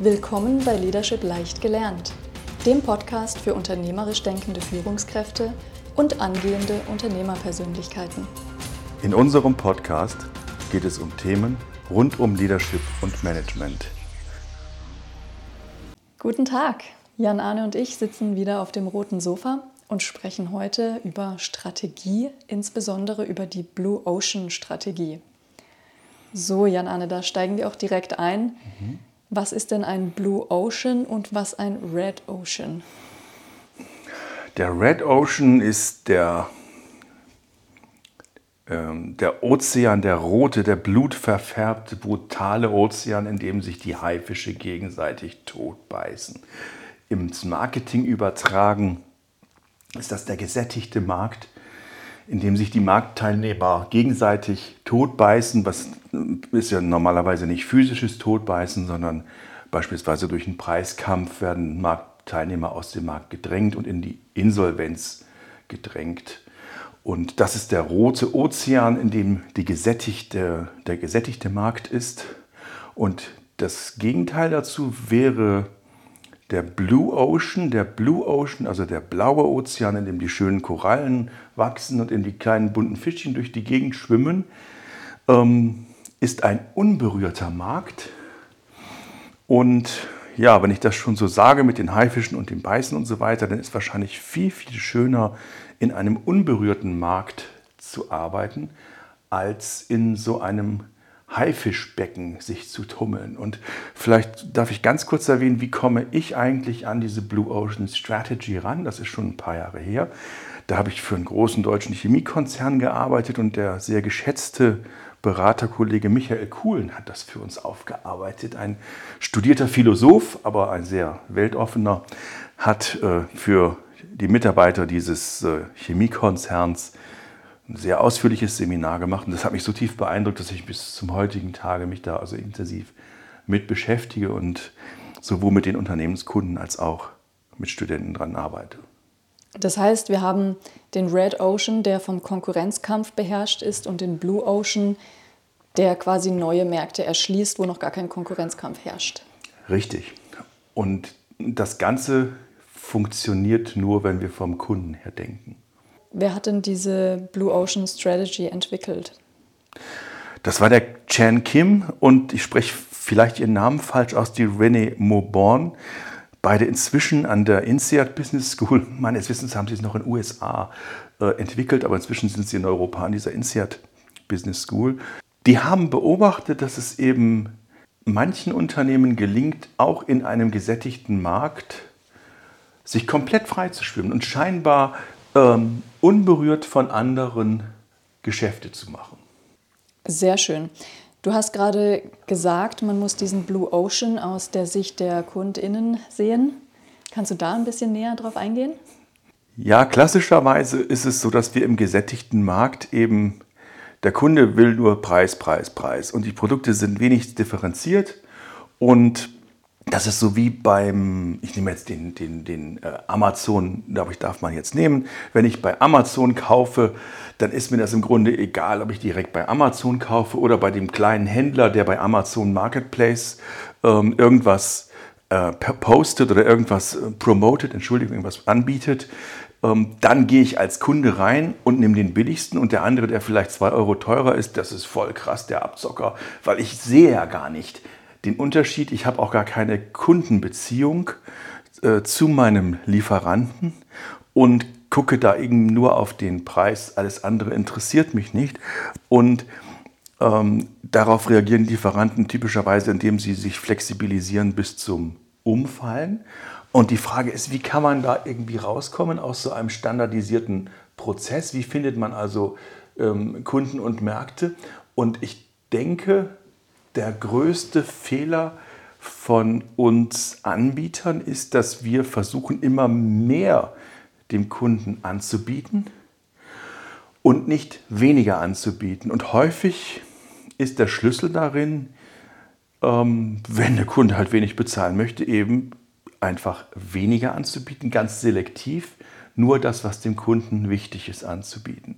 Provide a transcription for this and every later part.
Willkommen bei Leadership leicht gelernt, dem Podcast für unternehmerisch denkende Führungskräfte und angehende Unternehmerpersönlichkeiten. In unserem Podcast geht es um Themen rund um Leadership und Management. Guten Tag, Jan Arne und ich sitzen wieder auf dem roten Sofa und sprechen heute über Strategie, insbesondere über die Blue Ocean Strategie. So, Jan Arne, da steigen wir auch direkt ein. Mhm. Was ist denn ein Blue Ocean und was ein Red Ocean? Der Red Ocean ist der, ähm, der Ozean, der rote, der blutverfärbte, brutale Ozean, in dem sich die Haifische gegenseitig totbeißen. Im Marketing übertragen ist das der gesättigte Markt, in dem sich die Marktteilnehmer gegenseitig totbeißen, was ist ja normalerweise nicht physisches Totbeißen, sondern beispielsweise durch einen Preiskampf werden Marktteilnehmer aus dem Markt gedrängt und in die Insolvenz gedrängt. Und das ist der rote Ozean, in dem gesättigte, der gesättigte Markt ist. Und das Gegenteil dazu wäre der Blue Ocean, der Blue Ocean, also der blaue Ozean, in dem die schönen Korallen wachsen und in die kleinen bunten Fischchen durch die Gegend schwimmen, ähm, ist ein unberührter Markt. Und ja, wenn ich das schon so sage mit den Haifischen und dem Beißen und so weiter, dann ist wahrscheinlich viel, viel schöner, in einem unberührten Markt zu arbeiten, als in so einem Haifischbecken sich zu tummeln. Und vielleicht darf ich ganz kurz erwähnen, wie komme ich eigentlich an diese Blue Ocean Strategy ran? Das ist schon ein paar Jahre her. Da habe ich für einen großen deutschen Chemiekonzern gearbeitet und der sehr geschätzte Beraterkollege Michael Kuhlen hat das für uns aufgearbeitet. Ein studierter Philosoph, aber ein sehr weltoffener, hat äh, für die Mitarbeiter dieses äh, Chemiekonzerns ein sehr ausführliches Seminar gemacht und das hat mich so tief beeindruckt, dass ich bis zum heutigen Tage mich da also intensiv mit beschäftige und sowohl mit den Unternehmenskunden als auch mit Studenten dran arbeite. Das heißt, wir haben den Red Ocean, der vom Konkurrenzkampf beherrscht ist, und den Blue Ocean, der quasi neue Märkte erschließt, wo noch gar kein Konkurrenzkampf herrscht. Richtig. Und das Ganze funktioniert nur, wenn wir vom Kunden her denken. Wer hat denn diese Blue Ocean Strategy entwickelt? Das war der Chan Kim und ich spreche vielleicht ihren Namen falsch aus, die René Mauborn. Beide inzwischen an der INSEAD Business School. Meines Wissens haben sie es noch in den USA äh, entwickelt, aber inzwischen sind sie in Europa an dieser INSEAD Business School. Die haben beobachtet, dass es eben manchen Unternehmen gelingt, auch in einem gesättigten Markt sich komplett frei zu schwimmen und scheinbar ähm, unberührt von anderen Geschäfte zu machen. Sehr schön. Du hast gerade gesagt, man muss diesen Blue Ocean aus der Sicht der Kundinnen sehen. Kannst du da ein bisschen näher drauf eingehen? Ja, klassischerweise ist es so, dass wir im gesättigten Markt eben, der Kunde will nur Preis, Preis, Preis und die Produkte sind wenig differenziert und das ist so wie beim, ich nehme jetzt den, den, den äh, Amazon, darf, ich, darf man jetzt nehmen. Wenn ich bei Amazon kaufe, dann ist mir das im Grunde egal, ob ich direkt bei Amazon kaufe oder bei dem kleinen Händler, der bei Amazon Marketplace ähm, irgendwas äh, postet oder irgendwas äh, promotet, Entschuldigung, irgendwas anbietet. Ähm, dann gehe ich als Kunde rein und nehme den billigsten und der andere, der vielleicht zwei Euro teurer ist, das ist voll krass, der Abzocker, weil ich sehe ja gar nicht, den Unterschied, ich habe auch gar keine Kundenbeziehung äh, zu meinem Lieferanten und gucke da eben nur auf den Preis. Alles andere interessiert mich nicht. Und ähm, darauf reagieren Lieferanten typischerweise, indem sie sich flexibilisieren bis zum Umfallen. Und die Frage ist, wie kann man da irgendwie rauskommen aus so einem standardisierten Prozess? Wie findet man also ähm, Kunden und Märkte? Und ich denke, der größte Fehler von uns Anbietern ist, dass wir versuchen, immer mehr dem Kunden anzubieten und nicht weniger anzubieten. Und häufig ist der Schlüssel darin, ähm, wenn der Kunde halt wenig bezahlen möchte, eben einfach weniger anzubieten, ganz selektiv, nur das, was dem Kunden wichtig ist, anzubieten.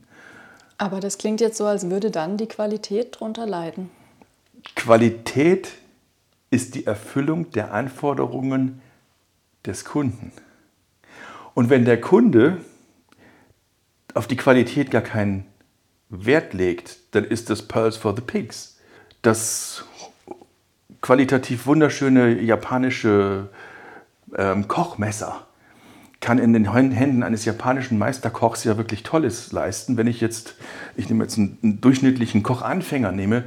Aber das klingt jetzt so, als würde dann die Qualität darunter leiden. Qualität ist die Erfüllung der Anforderungen des Kunden. Und wenn der Kunde auf die Qualität gar keinen Wert legt, dann ist das Pearls for the Pigs. Das qualitativ wunderschöne japanische ähm, Kochmesser kann in den Händen eines japanischen Meisterkochs ja wirklich Tolles leisten. Wenn ich jetzt, ich nehme jetzt einen, einen durchschnittlichen Kochanfänger nehme,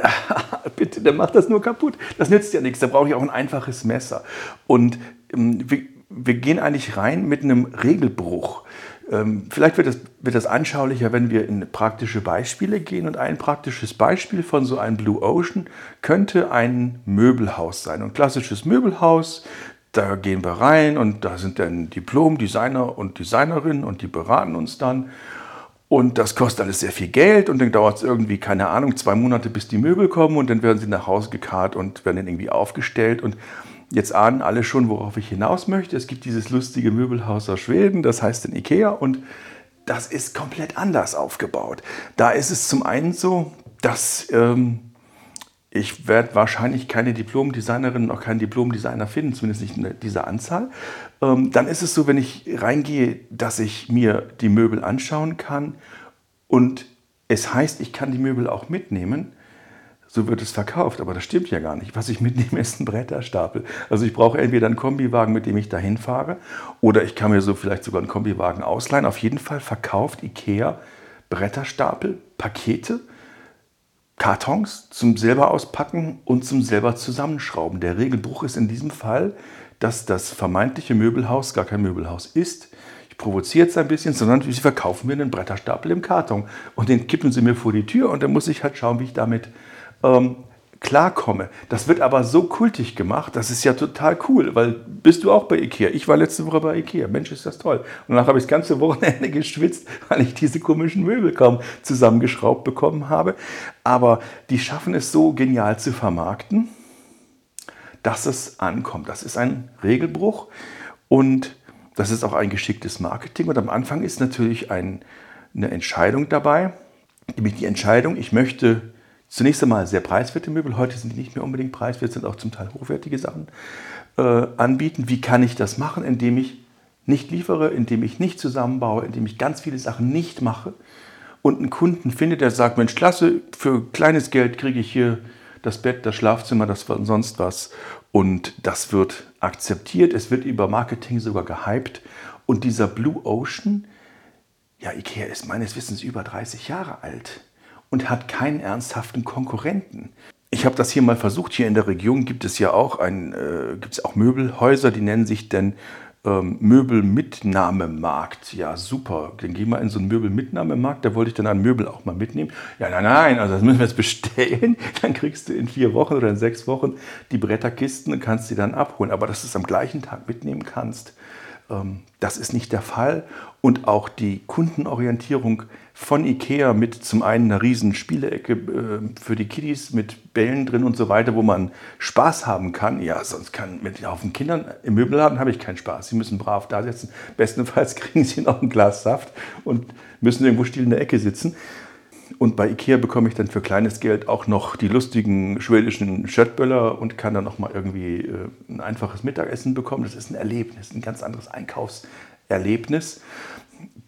bitte, der macht das nur kaputt. Das nützt ja nichts. Da brauche ich auch ein einfaches Messer. Und ähm, wir, wir, gehen eigentlich rein mit einem Regelbruch. Ähm, vielleicht wird das, wird das anschaulicher, wenn wir in praktische Beispiele gehen. Und ein praktisches Beispiel von so einem Blue Ocean könnte ein Möbelhaus sein. Ein klassisches Möbelhaus da gehen wir rein und da sind dann Diplom-Designer und Designerinnen und die beraten uns dann. Und das kostet alles sehr viel Geld und dann dauert es irgendwie, keine Ahnung, zwei Monate, bis die Möbel kommen und dann werden sie nach Hause gekarrt und werden dann irgendwie aufgestellt. Und jetzt ahnen alle schon, worauf ich hinaus möchte. Es gibt dieses lustige Möbelhaus aus Schweden, das heißt in Ikea und das ist komplett anders aufgebaut. Da ist es zum einen so, dass ähm, ich werde wahrscheinlich keine Diplom-Designerin, auch keinen Diplom-Designer finden, zumindest nicht in dieser Anzahl. Ähm, dann ist es so, wenn ich reingehe, dass ich mir die Möbel anschauen kann und es heißt, ich kann die Möbel auch mitnehmen. So wird es verkauft, aber das stimmt ja gar nicht. Was ich mitnehme, ist ein Bretterstapel. Also ich brauche entweder einen Kombiwagen, mit dem ich dahin fahre, oder ich kann mir so vielleicht sogar einen Kombiwagen ausleihen. Auf jeden Fall verkauft IKEA Bretterstapel, Pakete Kartons zum selber auspacken und zum selber zusammenschrauben. Der Regelbruch ist in diesem Fall, dass das vermeintliche Möbelhaus gar kein Möbelhaus ist. Ich provoziere es ein bisschen, sondern sie verkaufen mir einen Bretterstapel im Karton und den kippen sie mir vor die Tür und dann muss ich halt schauen, wie ich damit ähm, klarkomme. Das wird aber so kultig gemacht, das ist ja total cool, weil bist du auch bei Ikea? Ich war letzte Woche bei Ikea. Mensch, ist das toll. Und danach habe ich das ganze Wochenende geschwitzt, weil ich diese komischen Möbel kaum zusammengeschraubt bekommen habe. Aber die schaffen es so genial zu vermarkten, dass es ankommt. Das ist ein Regelbruch und das ist auch ein geschicktes Marketing. Und am Anfang ist natürlich ein, eine Entscheidung dabei, nämlich die Entscheidung, ich möchte zunächst einmal sehr preiswerte Möbel. Heute sind die nicht mehr unbedingt preiswert, sind auch zum Teil hochwertige Sachen äh, anbieten. Wie kann ich das machen, indem ich nicht liefere, indem ich nicht zusammenbaue, indem ich ganz viele Sachen nicht mache und einen Kunden finde, der sagt, Mensch, klasse, für kleines Geld kriege ich hier das Bett, das Schlafzimmer, das sonst was. Und das wird akzeptiert, es wird über Marketing sogar gehypt. Und dieser Blue Ocean, ja, Ikea ist meines Wissens über 30 Jahre alt und hat keinen ernsthaften Konkurrenten. Ich habe das hier mal versucht. Hier in der Region gibt es ja auch, ein, äh, gibt es auch Möbelhäuser, die nennen sich denn ähm, Möbelmitnahmemarkt. Ja, super. Dann gehen wir in so einen Möbelmitnahmemarkt. Da wollte ich dann ein Möbel auch mal mitnehmen. Ja, nein, nein, also das müssen wir jetzt bestellen. Dann kriegst du in vier Wochen oder in sechs Wochen die Bretterkisten und kannst sie dann abholen. Aber dass du es am gleichen Tag mitnehmen kannst, das ist nicht der Fall. Und auch die Kundenorientierung von Ikea mit zum einen einer riesen Spielecke äh, für die Kiddies mit Bällen drin und so weiter, wo man Spaß haben kann. Ja, sonst kann mit Haufen Kindern im Möbelladen habe ich keinen Spaß. Sie müssen brav da sitzen. Bestenfalls kriegen sie noch ein Glas Saft und müssen irgendwo still in der Ecke sitzen. Und bei Ikea bekomme ich dann für kleines Geld auch noch die lustigen schwedischen Schöttböller und kann dann noch mal irgendwie äh, ein einfaches Mittagessen bekommen. Das ist ein Erlebnis, ein ganz anderes Einkaufserlebnis.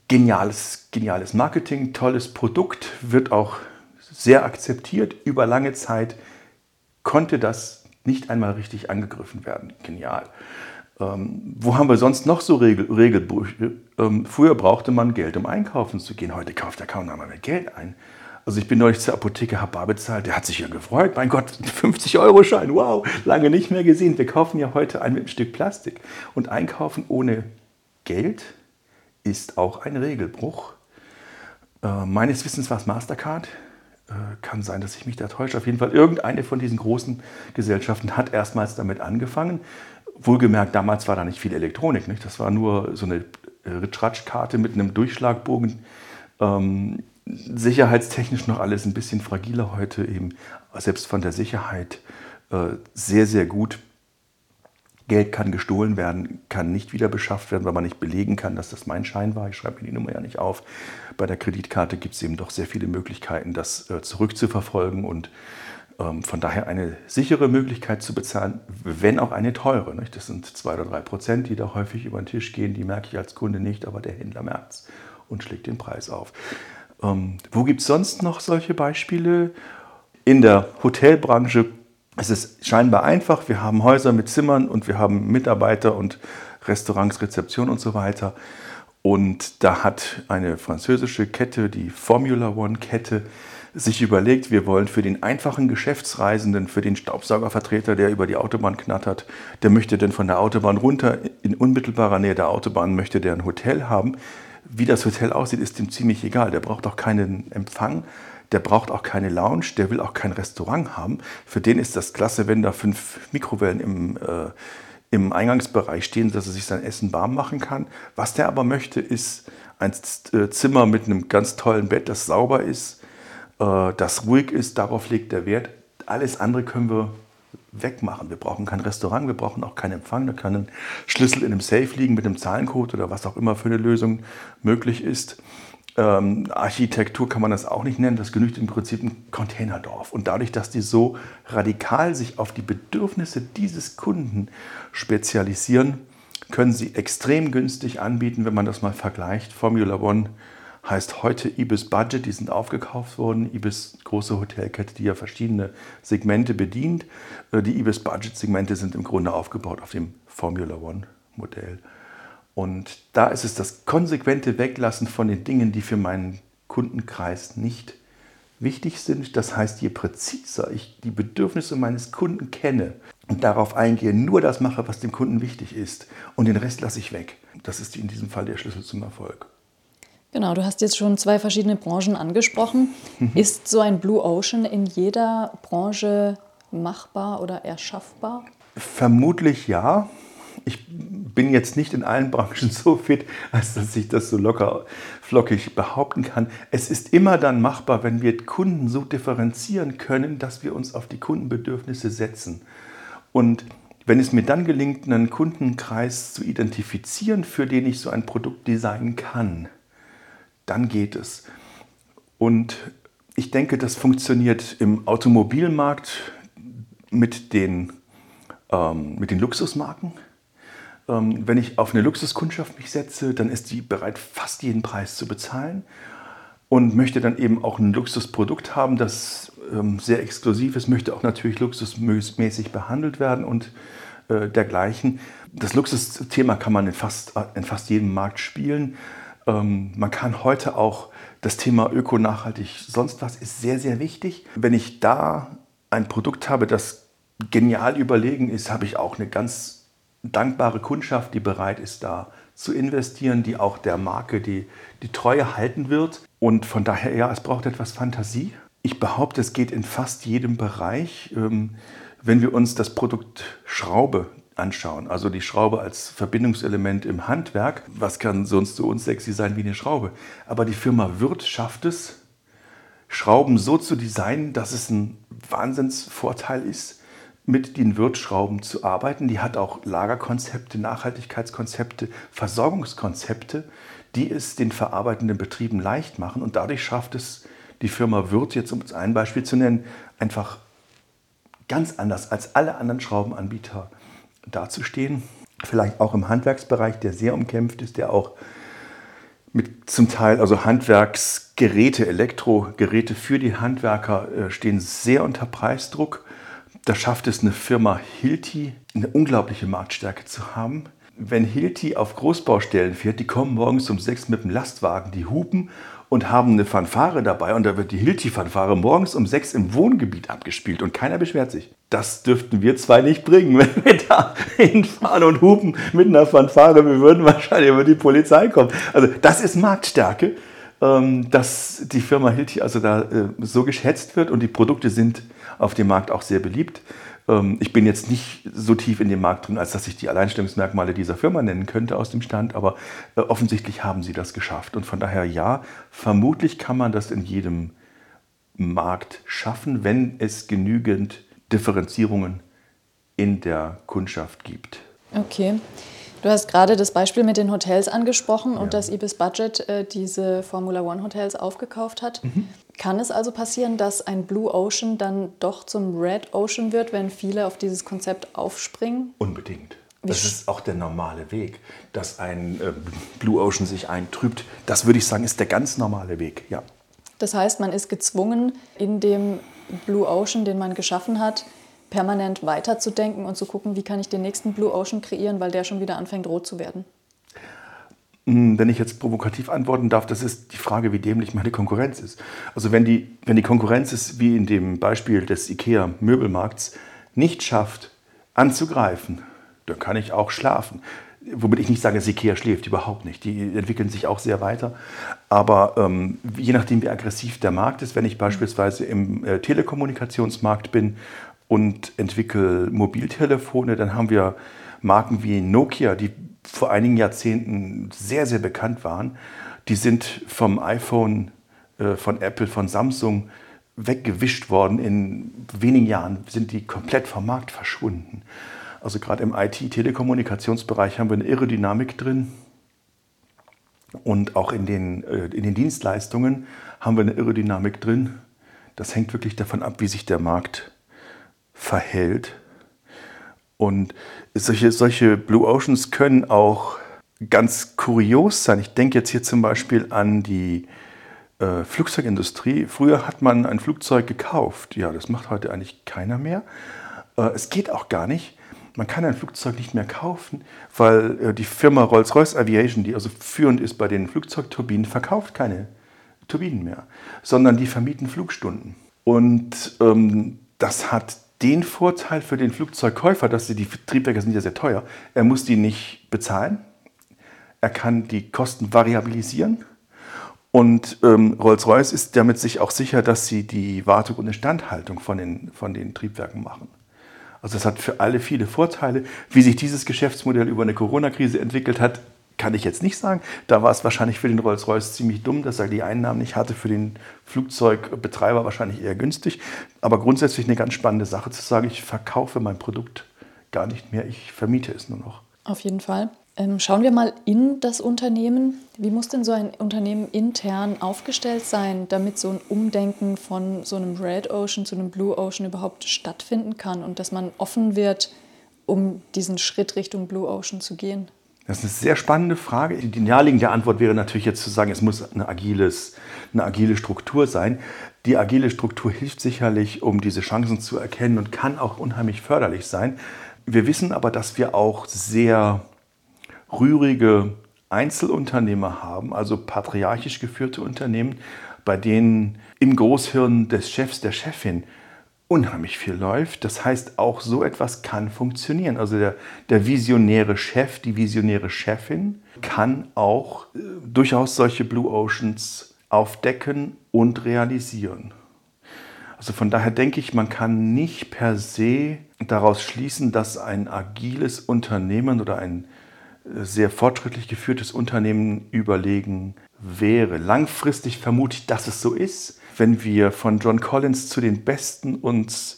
Geniales, geniales Marketing, tolles Produkt, wird auch sehr akzeptiert. Über lange Zeit konnte das nicht einmal richtig angegriffen werden. Genial. Ähm, wo haben wir sonst noch so Regel, Regelbrüche? Ähm, früher brauchte man Geld, um einkaufen zu gehen. Heute kauft der kaum mehr Geld ein. Also ich bin neulich zur Apotheke, habe bar bezahlt, der hat sich ja gefreut. Mein Gott, 50-Euro-Schein, wow, lange nicht mehr gesehen. Wir kaufen ja heute ein mit ein Stück Plastik. Und einkaufen ohne Geld ist auch ein Regelbruch. Äh, meines Wissens war es Mastercard. Äh, kann sein, dass ich mich da täusche. Auf jeden Fall, irgendeine von diesen großen Gesellschaften hat erstmals damit angefangen. Wohlgemerkt, damals war da nicht viel Elektronik. Nicht? Das war nur so eine äh, Ritschratsch-Karte mit einem Durchschlagbogen. Ähm, sicherheitstechnisch noch alles ein bisschen fragiler heute, eben selbst von der Sicherheit äh, sehr, sehr gut. Geld kann gestohlen werden, kann nicht wieder beschafft werden, weil man nicht belegen kann, dass das mein Schein war. Ich schreibe mir die Nummer ja nicht auf. Bei der Kreditkarte gibt es eben doch sehr viele Möglichkeiten, das äh, zurückzuverfolgen und von daher eine sichere Möglichkeit zu bezahlen, wenn auch eine teure. Das sind zwei oder drei Prozent, die da häufig über den Tisch gehen. Die merke ich als Kunde nicht, aber der Händler merkt es und schlägt den Preis auf. Ähm, wo gibt es sonst noch solche Beispiele? In der Hotelbranche ist es scheinbar einfach. Wir haben Häuser mit Zimmern und wir haben Mitarbeiter und Restaurants, Rezeption und so weiter. Und da hat eine französische Kette, die Formula One Kette, sich überlegt, wir wollen für den einfachen Geschäftsreisenden, für den Staubsaugervertreter, der über die Autobahn knattert, der möchte denn von der Autobahn runter, in unmittelbarer Nähe der Autobahn möchte der ein Hotel haben. Wie das Hotel aussieht, ist ihm ziemlich egal. Der braucht auch keinen Empfang, der braucht auch keine Lounge, der will auch kein Restaurant haben. Für den ist das klasse, wenn da fünf Mikrowellen im, äh, im Eingangsbereich stehen, dass er sich sein Essen warm machen kann. Was der aber möchte, ist ein äh, Zimmer mit einem ganz tollen Bett, das sauber ist, das ruhig ist, darauf legt der Wert. Alles andere können wir wegmachen. Wir brauchen kein Restaurant, wir brauchen auch keinen Empfang. Da kann ein Schlüssel in einem Safe liegen mit einem Zahlencode oder was auch immer für eine Lösung möglich ist. Ähm, Architektur kann man das auch nicht nennen. Das genügt im Prinzip ein Containerdorf. Und dadurch, dass die so radikal sich auf die Bedürfnisse dieses Kunden spezialisieren, können sie extrem günstig anbieten, wenn man das mal vergleicht. Formula One heißt heute Ibis Budget, die sind aufgekauft worden. Ibis, große Hotelkette, die ja verschiedene Segmente bedient. Äh, die Ibis Budget Segmente sind im Grunde aufgebaut auf dem Formula One Modell. Und da ist es das konsequente Weglassen von den Dingen, die für meinen Kundenkreis nicht wichtig sind. Das heißt, je präziser ich die Bedürfnisse meines Kunden kenne und darauf eingehe, nur das mache, was dem Kunden wichtig ist und den Rest lasse ich weg. Das ist in diesem Fall der Schlüssel zum Erfolg. Genau, du hast jetzt schon zwei verschiedene Branchen angesprochen. Mhm. Ist so ein Blue Ocean in jeder Branche machbar oder erschaffbar? Vermutlich ja. Ich bin jetzt nicht in allen Branchen so fit, als dass ich das so locker flockig behaupten kann. Es ist immer dann machbar, wenn wir Kunden so differenzieren können, dass wir uns auf die Kundenbedürfnisse setzen. Und wenn es mir dann gelingt, einen Kundenkreis zu identifizieren, für den ich so ein Produkt designen kann, dann geht es. Und ich denke, das funktioniert im Automobilmarkt mit den, ähm, mit den Luxusmarken. Ähm, wenn ich auf eine Luxuskundschaft mich setze, dann ist die bereit, fast jeden Preis zu bezahlen und möchte dann eben auch ein Luxusprodukt haben, das ähm, sehr exklusiv ist, möchte auch natürlich luxusmäßig behandelt werden und äh, dergleichen. Das Luxusthema kann man in fast, in fast jedem Markt spielen. Ähm, man kann heute auch das Thema Öko, nachhaltig, sonst was ist sehr, sehr wichtig. Wenn ich da ein Produkt habe, das genial überlegen ist, habe ich auch eine ganz dankbare Kundschaft, die bereit ist, da zu investieren, die auch der Marke die, die Treue halten wird. Und von daher, ja, es braucht etwas Fantasie. Ich behaupte, es geht in fast jedem Bereich. Ähm, wenn wir uns das Produkt Schraube anschauen. Also die Schraube als Verbindungselement im Handwerk. Was kann sonst so unsexy sein wie eine Schraube? Aber die Firma Wirth schafft es, Schrauben so zu designen, dass es ein Wahnsinnsvorteil ist, mit den Wirtschrauben zu arbeiten. Die hat auch Lagerkonzepte, Nachhaltigkeitskonzepte, Versorgungskonzepte, die es den verarbeitenden Betrieben leicht machen. Und dadurch schafft es die Firma Wirth, jetzt um ein Beispiel zu nennen, einfach ganz anders als alle anderen Schraubenanbieter dazustehen. Vielleicht auch im Handwerksbereich, der sehr umkämpft ist, der auch mit zum Teil, also Handwerksgeräte, Elektrogeräte für die Handwerker äh, stehen sehr unter Preisdruck. Da schafft es eine Firma Hilti, eine unglaubliche Marktstärke zu haben. Wenn Hilti auf Großbaustellen fährt, die kommen morgens um sechs mit dem Lastwagen, die hupen und haben eine Fanfare dabei und da wird die Hilti-Fanfare morgens um sechs im Wohngebiet abgespielt und keiner beschwert sich. Das dürften wir zwei nicht bringen, wenn wir da hinfahren und hupen mit einer Fanfare. Wir würden wahrscheinlich über die Polizei kommen. Also das ist Marktstärke, ähm, dass die Firma Hilti also da äh, so geschätzt wird und die Produkte sind auf dem Markt auch sehr beliebt. Ähm, ich bin jetzt nicht so tief in dem Markt drin, als dass ich die Alleinstellungsmerkmale dieser Firma nennen könnte aus dem Stand, aber äh, offensichtlich haben sie das geschafft. Und von daher ja, vermutlich kann man das in jedem Markt schaffen, wenn es genügend Differenzierungen in der Kundschaft gibt. Okay. Du hast gerade das Beispiel mit den Hotels angesprochen und dass Ibis Budget äh, diese Formula One Hotels aufgekauft hat. Mhm. Kann es also passieren, dass ein Blue Ocean dann doch zum Red Ocean wird, wenn viele auf dieses Konzept aufspringen? Unbedingt. Das ist auch der normale Weg, dass ein äh, Blue Ocean sich eintrübt. Das würde ich sagen, ist der ganz normale Weg, ja. Das heißt, man ist gezwungen, in dem Blue Ocean, den man geschaffen hat, permanent weiterzudenken und zu gucken, wie kann ich den nächsten Blue Ocean kreieren, weil der schon wieder anfängt rot zu werden. Hm, wenn ich jetzt provokativ antworten darf, das ist die Frage, wie dämlich meine Konkurrenz ist. Also wenn die, wenn die Konkurrenz es wie in dem Beispiel des IKEA-Möbelmarkts nicht schafft, anzugreifen, dann kann ich auch schlafen. Womit ich nicht sage, dass IKEA schläft, überhaupt nicht. Die entwickeln sich auch sehr weiter. Aber ähm, je nachdem, wie aggressiv der Markt ist, wenn ich beispielsweise im äh, Telekommunikationsmarkt bin und entwickle Mobiltelefone, dann haben wir Marken wie Nokia, die vor einigen Jahrzehnten sehr, sehr bekannt waren. Die sind vom iPhone, äh, von Apple, von Samsung weggewischt worden. In wenigen Jahren sind die komplett vom Markt verschwunden. Also gerade im IT-Telekommunikationsbereich haben wir eine irre Dynamik drin. Und auch in den, äh, in den Dienstleistungen haben wir eine irre Dynamik drin. Das hängt wirklich davon ab, wie sich der Markt verhält. Und solche, solche Blue Oceans können auch ganz kurios sein. Ich denke jetzt hier zum Beispiel an die äh, Flugzeugindustrie. Früher hat man ein Flugzeug gekauft. Ja, das macht heute eigentlich keiner mehr. Äh, es geht auch gar nicht. Man kann ein Flugzeug nicht mehr kaufen, weil äh, die Firma Rolls-Royce Aviation, die also führend ist bei den Flugzeugturbinen, verkauft keine Turbinen mehr, sondern die vermieten Flugstunden. Und ähm, das hat den Vorteil für den Flugzeugkäufer, dass die Triebwerke sind ja sehr teuer. Er muss die nicht bezahlen. Er kann die Kosten variabilisieren. Und ähm, Rolls-Royce ist damit sich auch sicher, dass sie die Wartung und Instandhaltung von den, von den Triebwerken machen. Also das hat für alle viele Vorteile. Wie sich dieses Geschäftsmodell über eine Corona-Krise entwickelt hat, kann ich jetzt nicht sagen. Da war es wahrscheinlich für den Rolls-Royce ziemlich dumm, dass er die Einnahmen nicht hatte. Für den Flugzeugbetreiber wahrscheinlich eher günstig. Aber grundsätzlich eine ganz spannende Sache zu sagen, ich verkaufe mein Produkt gar nicht mehr, ich vermiete es nur noch. Auf jeden Fall. Ähm, schauen wir mal in das Unternehmen. Wie muss denn so ein Unternehmen intern aufgestellt sein, damit so ein Umdenken von so einem Red Ocean zu einem Blue Ocean überhaupt stattfinden kann und dass man offen wird, um diesen Schritt Richtung Blue Ocean zu gehen? Das ist eine sehr spannende Frage. Die naheliegende Antwort wäre natürlich jetzt zu sagen, es muss eine, agiles, eine agile Struktur sein. Die agile Struktur hilft sicherlich, um diese Chancen zu erkennen und kann auch unheimlich förderlich sein. Wir wissen aber, dass wir auch sehr rührige Einzelunternehmer haben, also patriarchisch geführte Unternehmen, bei denen im Großhirn des Chefs, der Chefin unheimlich viel läuft. Das heißt, auch so etwas kann funktionieren. Also der, der visionäre Chef, die visionäre Chefin kann auch äh, durchaus solche Blue Oceans aufdecken und realisieren. Also von daher denke ich, man kann nicht per se daraus schließen, dass ein agiles Unternehmen oder ein äh, sehr fortschrittlich geführtes Unternehmen überlegen wäre. Langfristig vermute ich, dass es so ist wenn wir von John Collins zu den Besten uns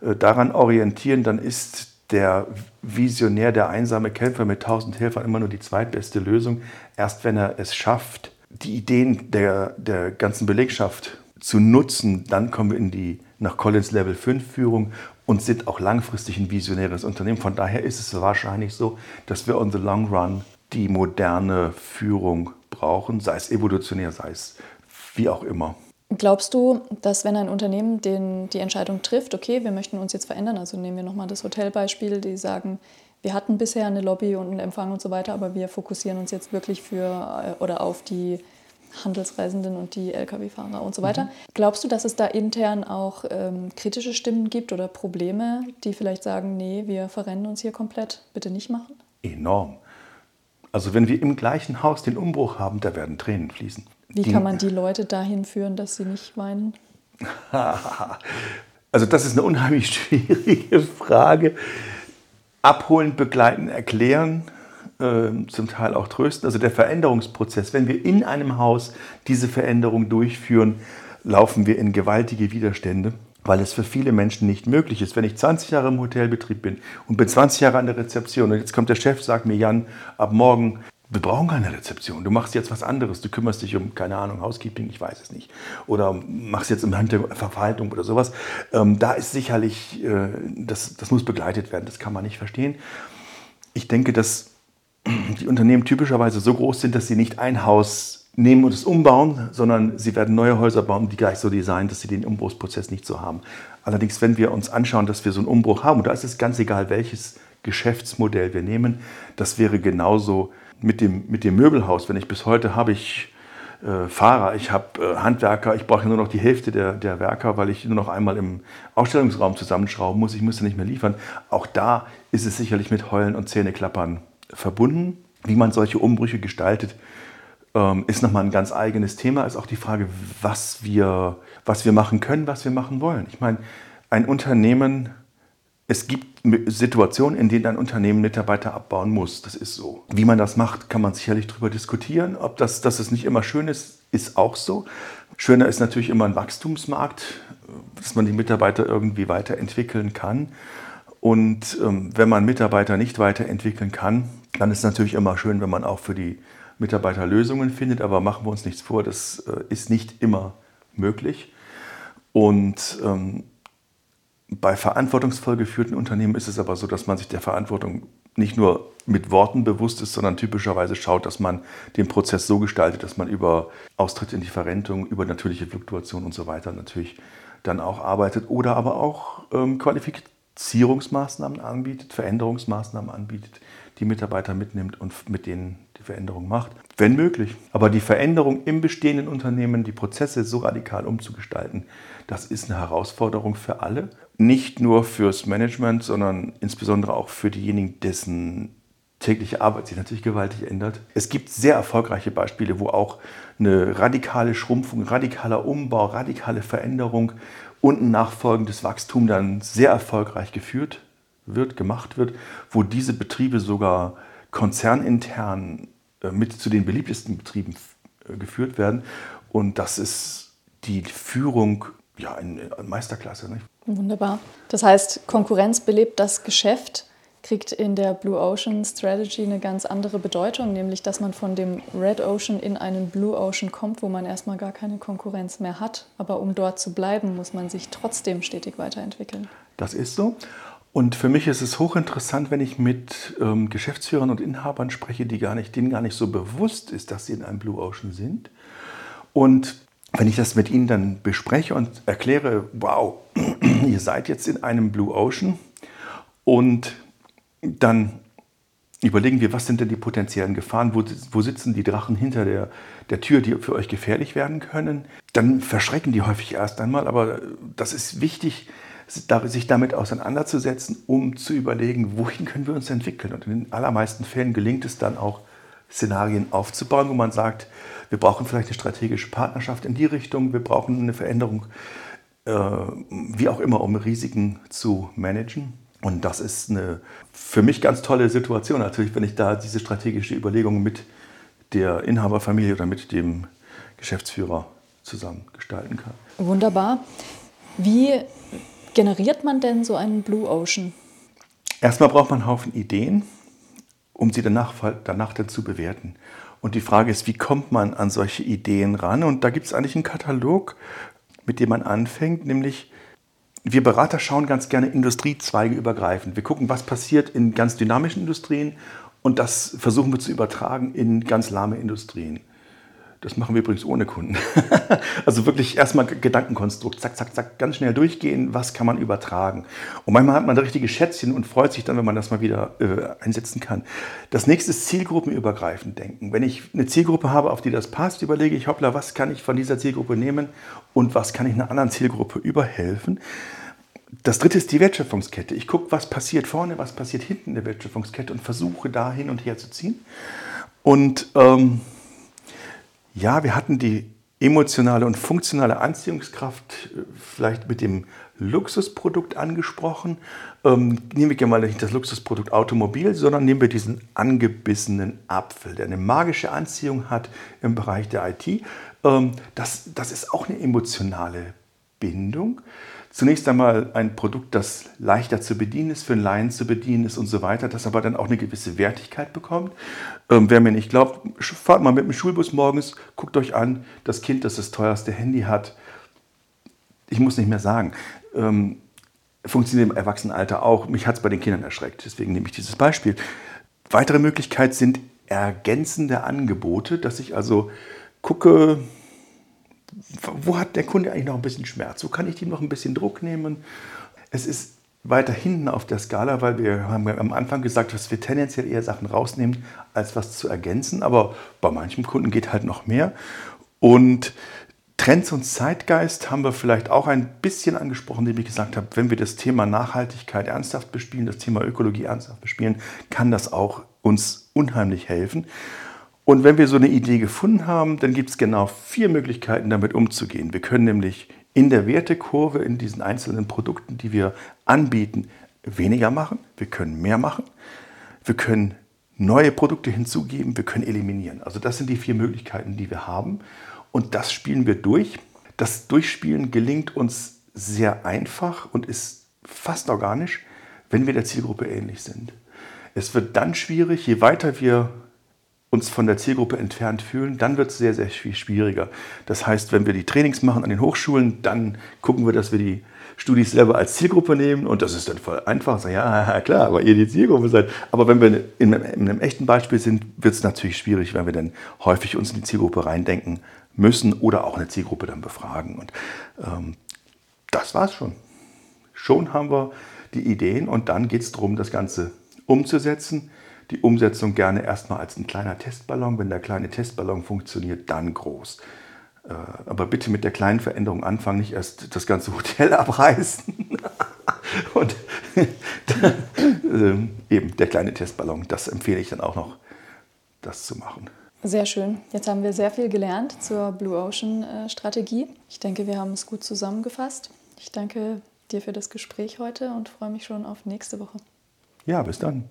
äh, daran orientieren, dann ist der Visionär, der einsame Kämpfer mit tausend Helfern immer nur die zweitbeste Lösung. Erst wenn er es schafft, die Ideen der, der ganzen Belegschaft zu nutzen, dann kommen wir in die nach Collins Level 5 Führung und sind auch langfristig ein visionäres Unternehmen. Von daher ist es wahrscheinlich so, dass wir on the long run die moderne Führung brauchen, sei es evolutionär, sei es wie auch immer. Glaubst du, dass wenn ein Unternehmen den, die Entscheidung trifft, okay, wir möchten uns jetzt verändern, also nehmen wir nochmal das Hotelbeispiel, die sagen, wir hatten bisher eine Lobby und einen Empfang und so weiter, aber wir fokussieren uns jetzt wirklich für äh, oder auf die Handelsreisenden und die Lkw-Fahrer und so weiter. Mhm. Glaubst du, dass es da intern auch ähm, kritische Stimmen gibt oder Probleme, die vielleicht sagen, nee, wir verrennen uns hier komplett, bitte nicht machen? Enorm. Also wenn wir im gleichen Haus den Umbruch haben, da werden Tränen fließen. Wie kann man die Leute dahin führen, dass sie nicht weinen? also das ist eine unheimlich schwierige Frage. Abholen, begleiten, erklären, äh, zum Teil auch trösten. Also der Veränderungsprozess, wenn wir in einem Haus diese Veränderung durchführen, laufen wir in gewaltige Widerstände. weil es für viele Menschen nicht möglich ist. Wenn ich 20 Jahre im Hotelbetrieb bin und bin 20 Jahre an der Rezeption und jetzt kommt der Chef, sagt mir, Jan, ab morgen, wir brauchen keine Rezeption. Du machst jetzt was anderes. Du kümmerst dich um, keine Ahnung, Housekeeping, ich weiß es nicht. Oder machst jetzt im Verwaltung oder sowas. Ähm, da ist sicherlich, äh, das, das muss begleitet werden. Das kann man nicht verstehen. Ich denke, dass die Unternehmen typischerweise so groß sind, dass sie nicht ein Haus nehmen und es umbauen, sondern sie werden neue Häuser bauen, die gleich so designen, dass sie den Umbruchsprozess nicht so haben. Allerdings, wenn wir uns anschauen, dass wir so einen Umbruch haben, und da ist es ganz egal, welches Geschäftsmodell wir nehmen, das wäre genauso mit dem, mit dem Möbelhaus. Wenn ich bis heute habe ich äh, Fahrer, ich habe äh, Handwerker, ich brauche nur noch die Hälfte der, der Werker, weil ich nur noch einmal im Ausstellungsraum zusammenschrauben muss, ich muss ja nicht mehr liefern. Auch da ist es sicherlich mit Heulen und Zähneklappern verbunden. Wie man solche Umbrüche gestaltet, ähm, ist nochmal ein ganz eigenes Thema. Ist auch die Frage, was wir, was wir machen können, was wir machen wollen. Ich meine, ein Unternehmen, es gibt Situationen, in denen ein Unternehmen Mitarbeiter abbauen muss. Das ist so. Wie man das macht, kann man sicherlich darüber diskutieren. Ob das, dass es nicht immer schön ist, ist auch so. Schöner ist natürlich immer ein Wachstumsmarkt, dass man die Mitarbeiter irgendwie weiterentwickeln kann. Und ähm, wenn man Mitarbeiter nicht weiterentwickeln kann, dann ist es natürlich immer schön, wenn man auch für die Mitarbeiter Lösungen findet, aber machen wir uns nichts vor, das äh, ist nicht immer möglich. Und ähm, bei verantwortungsvoll geführten Unternehmen ist es aber so, dass man sich der Verantwortung nicht nur mit Worten bewusst ist, sondern typischerweise schaut, dass man den Prozess so gestaltet, dass man über Austritt in die Verrentung, über natürliche Fluktuation und so weiter natürlich dann auch arbeitet oder aber auch ähm, Qualifizierungsmaßnahmen anbietet, Veränderungsmaßnahmen anbietet, die Mitarbeiter mitnimmt und mit denen die Veränderung macht, wenn möglich. Aber die Veränderung im bestehenden Unternehmen, die Prozesse so radikal umzugestalten, das ist eine Herausforderung für alle. Nicht nur fürs Management, sondern insbesondere auch für diejenigen, dessen tägliche Arbeit sich natürlich gewaltig ändert. Es gibt sehr erfolgreiche Beispiele, wo auch eine radikale Schrumpfung, radikaler Umbau, radikale Veränderung und ein nachfolgendes Wachstum dann sehr erfolgreich geführt wird, gemacht wird, wo diese Betriebe sogar konzernintern äh, mit zu den beliebtesten Betrieben äh, geführt werden. Und das ist die Führung ja, in, Meisterklasse. Nicht? Wunderbar. Das heißt, Konkurrenz belebt das Geschäft, kriegt in der Blue Ocean Strategy eine ganz andere Bedeutung, nämlich dass man von dem Red Ocean in einen Blue Ocean kommt, wo man erstmal gar keine Konkurrenz mehr hat. Aber um dort zu bleiben, muss man sich trotzdem stetig weiterentwickeln. Das ist so. Und für mich ist es hochinteressant, wenn ich mit ähm, Geschäftsführern und Inhabern spreche, die gar nicht, denen gar nicht so bewusst ist, dass sie in einem Blue Ocean sind. Und wenn ich das mit ihnen dann bespreche und erkläre, wow, ihr seid jetzt in einem Blue Ocean und dann überlegen wir, was sind denn die potenziellen Gefahren, wo, wo sitzen die Drachen hinter der, der Tür, die für euch gefährlich werden können, dann verschrecken die häufig erst einmal, aber das ist wichtig, sich damit auseinanderzusetzen, um zu überlegen, wohin können wir uns entwickeln. Und in den allermeisten Fällen gelingt es dann auch, Szenarien aufzubauen, wo man sagt, wir brauchen vielleicht eine strategische Partnerschaft in die Richtung, wir brauchen eine Veränderung, äh, wie auch immer, um Risiken zu managen. Und das ist eine für mich ganz tolle Situation natürlich, wenn ich da diese strategische Überlegung mit der Inhaberfamilie oder mit dem Geschäftsführer zusammen gestalten kann. Wunderbar. Wie generiert man denn so einen Blue Ocean? Erstmal braucht man einen Haufen Ideen, um sie danach, danach dann zu bewerten. Und die Frage ist, wie kommt man an solche Ideen ran? Und da gibt es eigentlich einen Katalog, mit dem man anfängt, nämlich wir Berater schauen ganz gerne Industriezweige übergreifend. Wir gucken, was passiert in ganz dynamischen Industrien und das versuchen wir zu übertragen in ganz lahme Industrien. Das machen wir übrigens ohne Kunden. also wirklich erstmal Gedankenkonstrukt, zack, zack, zack, ganz schnell durchgehen, was kann man übertragen. Und manchmal hat man da richtige Schätzchen und freut sich dann, wenn man das mal wieder äh, einsetzen kann. Das nächste ist zielgruppenübergreifend denken. Wenn ich eine Zielgruppe habe, auf die das passt, überlege ich, hoppla, was kann ich von dieser Zielgruppe nehmen und was kann ich einer anderen Zielgruppe überhelfen. Das dritte ist die Wertschöpfungskette. Ich gucke, was passiert vorne, was passiert hinten in der Wertschöpfungskette und versuche da hin und her zu ziehen. Und ähm, ja, wir hatten die emotionale und funktionale Anziehungskraft äh, vielleicht mit dem Luxusprodukt angesprochen. Ähm, nehmen wir gerne mal nicht das Luxusprodukt Automobil, sondern nehmen wir diesen angebissenen Apfel, der eine magische Anziehung hat im Bereich der IT. Ähm, das, das ist auch eine emotionale Bindung. Zunächst einmal ein Produkt, das leichter zu bedienen ist, für einen Laien zu bedienen ist und so weiter, das aber dann auch eine gewisse Wertigkeit bekommt. Ähm, wer mir nicht glaubt, fahrt mal mit dem Schulbus morgens, guckt euch an, das Kind, das das teuerste Handy hat. Ich muss nicht mehr sagen, ähm, funktioniert im Erwachsenenalter auch. Mich hat es bei den Kindern erschreckt, deswegen nehme ich dieses Beispiel. Weitere Möglichkeit sind ergänzende Angebote, dass ich also gucke, wo hat der Kunde eigentlich noch ein bisschen Schmerz? Wo kann ich ihm noch ein bisschen Druck nehmen? Es ist weiter hinten auf der Skala, weil wir haben am Anfang gesagt, dass wir tendenziell eher Sachen rausnehmen, als was zu ergänzen. Aber bei manchen Kunden geht halt noch mehr. Und Trends und Zeitgeist haben wir vielleicht auch ein bisschen angesprochen, indem ich gesagt habe, wenn wir das Thema Nachhaltigkeit ernsthaft bespielen, das Thema Ökologie ernsthaft bespielen, kann das auch uns unheimlich helfen. Und wenn wir so eine Idee gefunden haben, dann gibt es genau vier Möglichkeiten, damit umzugehen. Wir können nämlich in der Wertekurve in diesen einzelnen Produkten, die wir anbieten, weniger machen. Wir können mehr machen. Wir können neue Produkte hinzugeben. Wir können eliminieren. Also das sind die vier Möglichkeiten, die wir haben. Und das spielen wir durch. Das Durchspielen gelingt uns sehr einfach und ist fast organisch, wenn wir der Zielgruppe ähnlich sind. Es wird dann schwierig, je weiter wir uns von der Zielgruppe entfernt fühlen, dann wird es sehr, sehr viel schwieriger. Das heißt, wenn wir die Trainings machen an den Hochschulen, dann gucken wir, dass wir die Studis selber als Zielgruppe nehmen und das ist dann voll einfach. So, ja, klar, aber ihr die Zielgruppe seid. Aber wenn wir in einem, in einem echten Beispiel sind, wird es natürlich schwierig, wenn wir dann häufig uns in die Zielgruppe reindenken müssen oder auch eine Zielgruppe dann befragen. Und ähm, das war's schon. Schon haben wir die Ideen und dann geht es darum, das Ganze umzusetzen die Umsetzung gerne erstmal als ein kleiner Testballon. Wenn der kleine Testballon funktioniert, dann groß. Äh, aber bitte mit der kleinen Veränderung anfangen, nicht erst das ganze Hotel abreißen. Und ähm, eben der kleine Testballon, das empfehle ich dann auch noch, das zu machen. Sehr schön. Jetzt haben wir sehr viel gelernt zur Blue Ocean äh, Strategie. Ich denke, wir haben es gut zusammengefasst. Ich danke dir für das Gespräch heute und freue mich schon auf nächste Woche. Ja, bis dann.